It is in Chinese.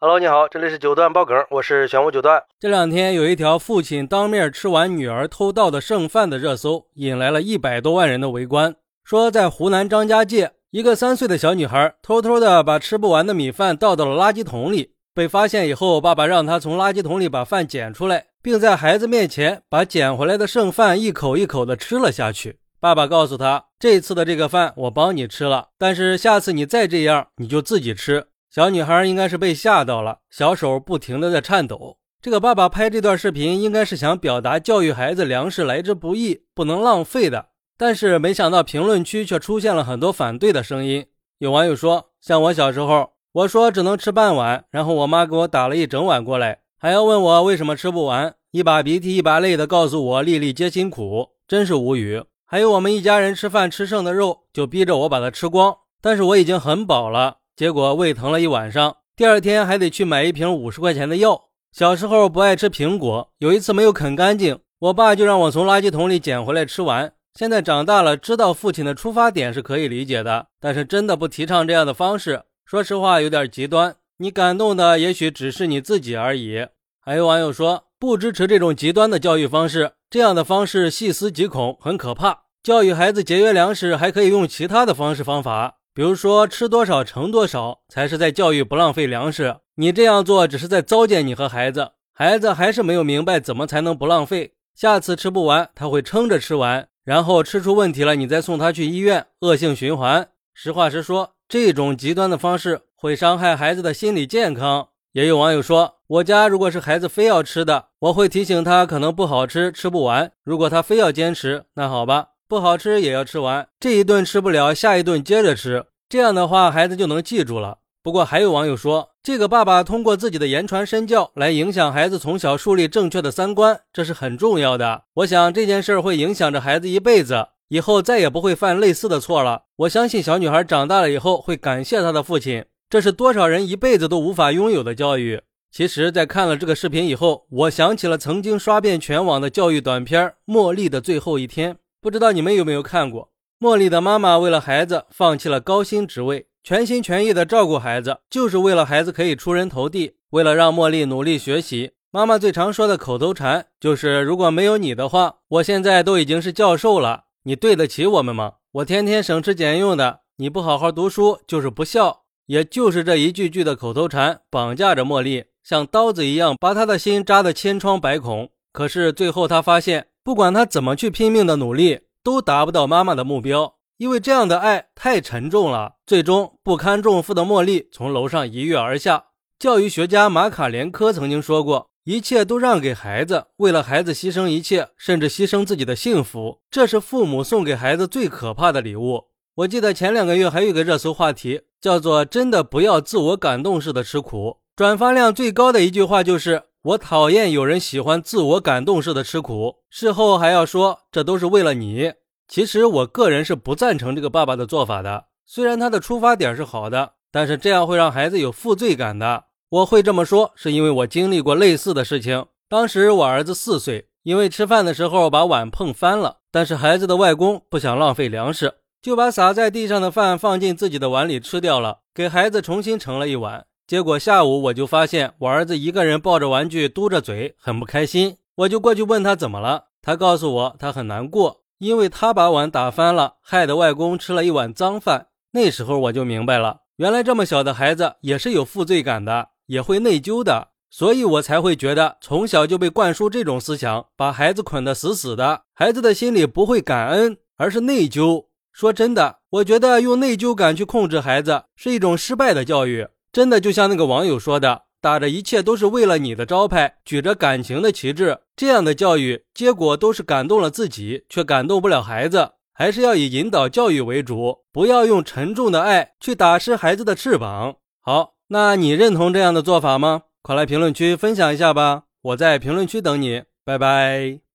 Hello，你好，这里是九段爆梗，我是玄武九段。这两天有一条父亲当面吃完女儿偷盗的剩饭的热搜，引来了一百多万人的围观。说在湖南张家界，一个三岁的小女孩偷偷的把吃不完的米饭倒到了垃圾桶里，被发现以后，爸爸让她从垃圾桶里把饭捡出来，并在孩子面前把捡回来的剩饭一口一口的吃了下去。爸爸告诉他，这次的这个饭我帮你吃了，但是下次你再这样，你就自己吃。小女孩应该是被吓到了，小手不停的在颤抖。这个爸爸拍这段视频，应该是想表达教育孩子粮食来之不易，不能浪费的。但是没想到评论区却出现了很多反对的声音。有网友说，像我小时候，我说只能吃半碗，然后我妈给我打了一整碗过来，还要问我为什么吃不完，一把鼻涕一把泪的告诉我粒粒皆辛苦，真是无语。还有我们一家人吃饭吃剩的肉，就逼着我把它吃光，但是我已经很饱了。结果胃疼了一晚上，第二天还得去买一瓶五十块钱的药。小时候不爱吃苹果，有一次没有啃干净，我爸就让我从垃圾桶里捡回来吃完。现在长大了，知道父亲的出发点是可以理解的，但是真的不提倡这样的方式。说实话，有点极端。你感动的也许只是你自己而已。还有网友说不支持这种极端的教育方式，这样的方式细思极恐，很可怕。教育孩子节约粮食，还可以用其他的方式方法。比如说，吃多少盛多少才是在教育不浪费粮食。你这样做只是在糟践你和孩子，孩子还是没有明白怎么才能不浪费。下次吃不完，他会撑着吃完，然后吃出问题了，你再送他去医院，恶性循环。实话实说，这种极端的方式会伤害孩子的心理健康。也有网友说，我家如果是孩子非要吃的，我会提醒他可能不好吃，吃不完。如果他非要坚持，那好吧。不好吃也要吃完，这一顿吃不了，下一顿接着吃。这样的话，孩子就能记住了。不过还有网友说，这个爸爸通过自己的言传身教来影响孩子从小树立正确的三观，这是很重要的。我想这件事会影响着孩子一辈子，以后再也不会犯类似的错了。我相信小女孩长大了以后会感谢她的父亲，这是多少人一辈子都无法拥有的教育。其实，在看了这个视频以后，我想起了曾经刷遍全网的教育短片《茉莉的最后一天》。不知道你们有没有看过？茉莉的妈妈为了孩子放弃了高薪职位，全心全意的照顾孩子，就是为了孩子可以出人头地。为了让茉莉努力学习，妈妈最常说的口头禅就是：“如果没有你的话，我现在都已经是教授了。你对得起我们吗？我天天省吃俭用的，你不好好读书就是不孝。”也就是这一句句的口头禅绑架着茉莉，像刀子一样把她的心扎得千疮百孔。可是最后，她发现。不管他怎么去拼命的努力，都达不到妈妈的目标，因为这样的爱太沉重了。最终不堪重负的茉莉从楼上一跃而下。教育学家马卡连科曾经说过：“一切都让给孩子，为了孩子牺牲一切，甚至牺牲自己的幸福，这是父母送给孩子最可怕的礼物。”我记得前两个月还有一个热搜话题，叫做“真的不要自我感动式的吃苦”，转发量最高的一句话就是。我讨厌有人喜欢自我感动式的吃苦，事后还要说这都是为了你。其实我个人是不赞成这个爸爸的做法的。虽然他的出发点是好的，但是这样会让孩子有负罪感的。我会这么说，是因为我经历过类似的事情。当时我儿子四岁，因为吃饭的时候把碗碰翻了，但是孩子的外公不想浪费粮食，就把洒在地上的饭放进自己的碗里吃掉了，给孩子重新盛了一碗。结果下午我就发现我儿子一个人抱着玩具嘟着嘴，很不开心。我就过去问他怎么了，他告诉我他很难过，因为他把碗打翻了，害得外公吃了一碗脏饭。那时候我就明白了，原来这么小的孩子也是有负罪感的，也会内疚的，所以我才会觉得从小就被灌输这种思想，把孩子捆得死死的，孩子的心里不会感恩，而是内疚。说真的，我觉得用内疚感去控制孩子是一种失败的教育。真的就像那个网友说的，打着一切都是为了你的招牌，举着感情的旗帜，这样的教育结果都是感动了自己，却感动不了孩子。还是要以引导教育为主，不要用沉重的爱去打湿孩子的翅膀。好，那你认同这样的做法吗？快来评论区分享一下吧，我在评论区等你，拜拜。